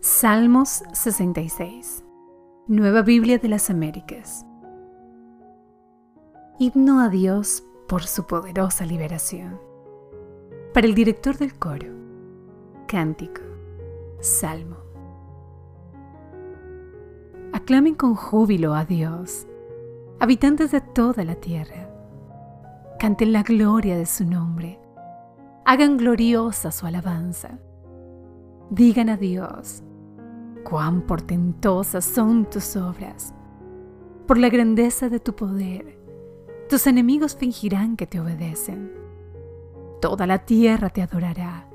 Salmos 66 Nueva Biblia de las Américas Himno a Dios por su poderosa liberación. Para el director del coro, cántico, salmo. Aclamen con júbilo a Dios, habitantes de toda la tierra. Canten la gloria de su nombre. Hagan gloriosa su alabanza. Digan a Dios, cuán portentosas son tus obras. Por la grandeza de tu poder, tus enemigos fingirán que te obedecen. Toda la tierra te adorará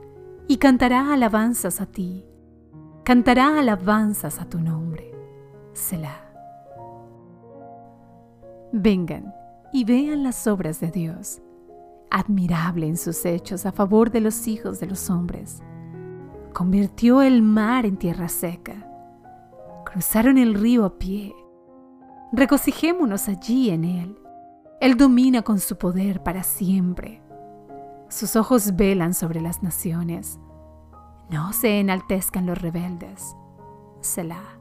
y cantará alabanzas a ti. Cantará alabanzas a tu nombre. Selah. Vengan y vean las obras de Dios, admirable en sus hechos a favor de los hijos de los hombres convirtió el mar en tierra seca. Cruzaron el río a pie. Regocijémonos allí en él. Él domina con su poder para siempre. Sus ojos velan sobre las naciones. No se enaltezcan los rebeldes. Selah.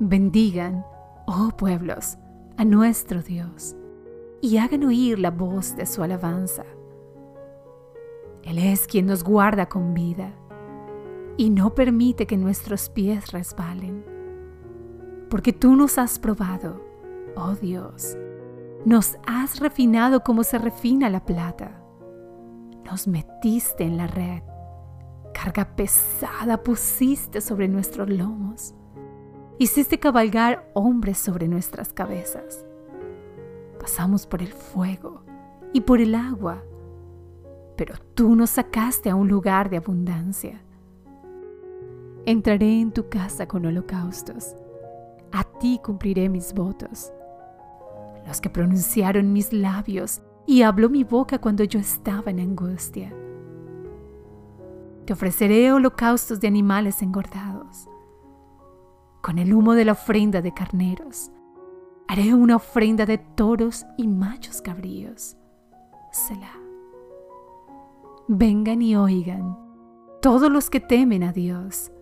Bendigan, oh pueblos, a nuestro Dios, y hagan oír la voz de su alabanza él es quien nos guarda con vida y no permite que nuestros pies resbalen. Porque tú nos has probado, oh Dios, nos has refinado como se refina la plata. Nos metiste en la red, carga pesada pusiste sobre nuestros lomos. Hiciste cabalgar hombres sobre nuestras cabezas. Pasamos por el fuego y por el agua pero tú nos sacaste a un lugar de abundancia. Entraré en tu casa con holocaustos. A ti cumpliré mis votos. Los que pronunciaron mis labios y habló mi boca cuando yo estaba en angustia. Te ofreceré holocaustos de animales engordados. Con el humo de la ofrenda de carneros, haré una ofrenda de toros y machos cabríos. Selah. Vengan y oigan, todos los que temen a Dios.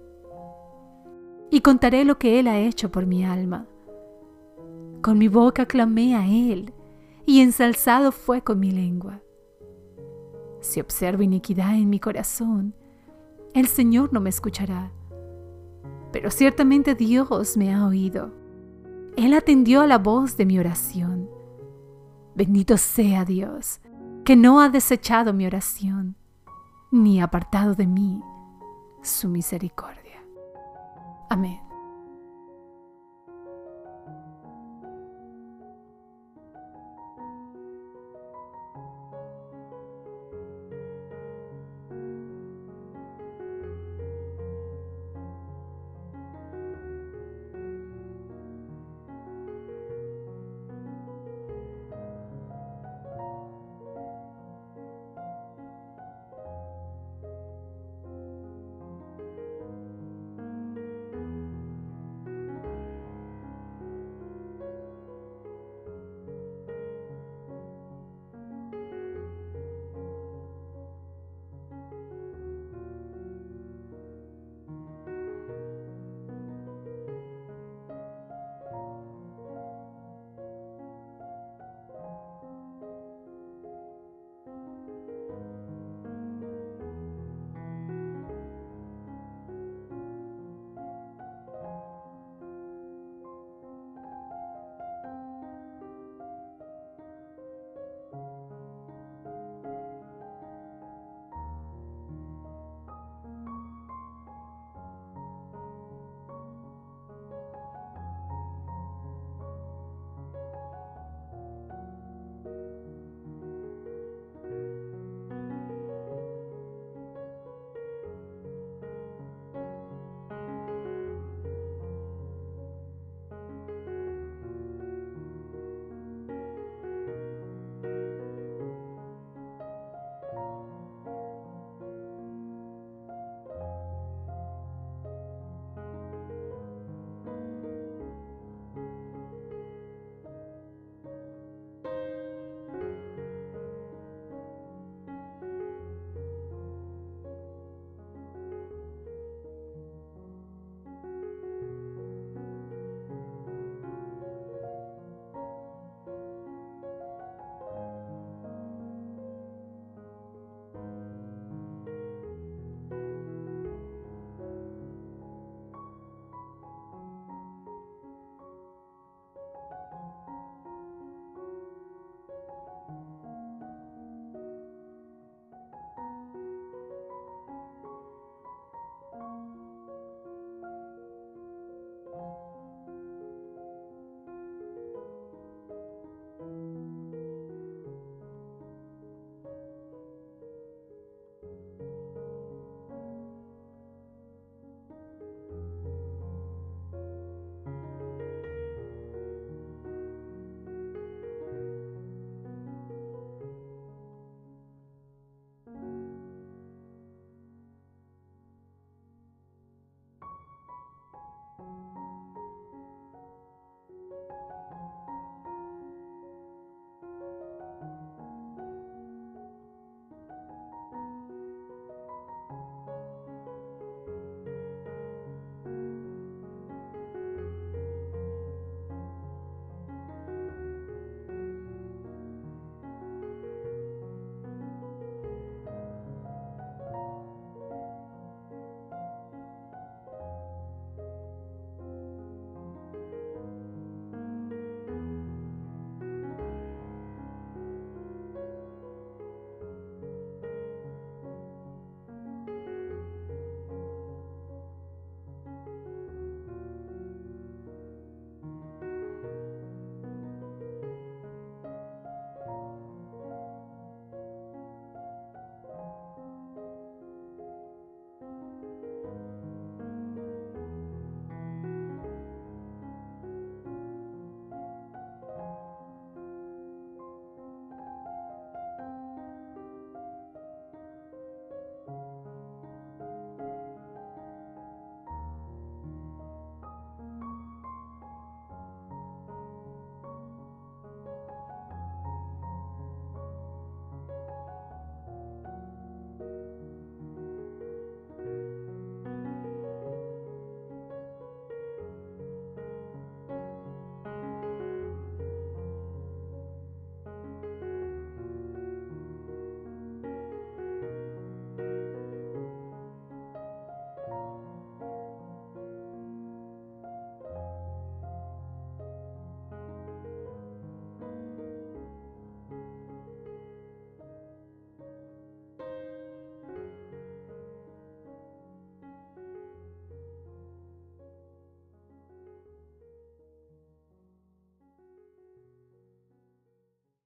Y contaré lo que Él ha hecho por mi alma. Con mi boca clamé a Él, y ensalzado fue con mi lengua. Si observo iniquidad en mi corazón, el Señor no me escuchará. Pero ciertamente Dios me ha oído. Él atendió a la voz de mi oración. Bendito sea Dios que no ha desechado mi oración, ni apartado de mí su misericordia. Amén.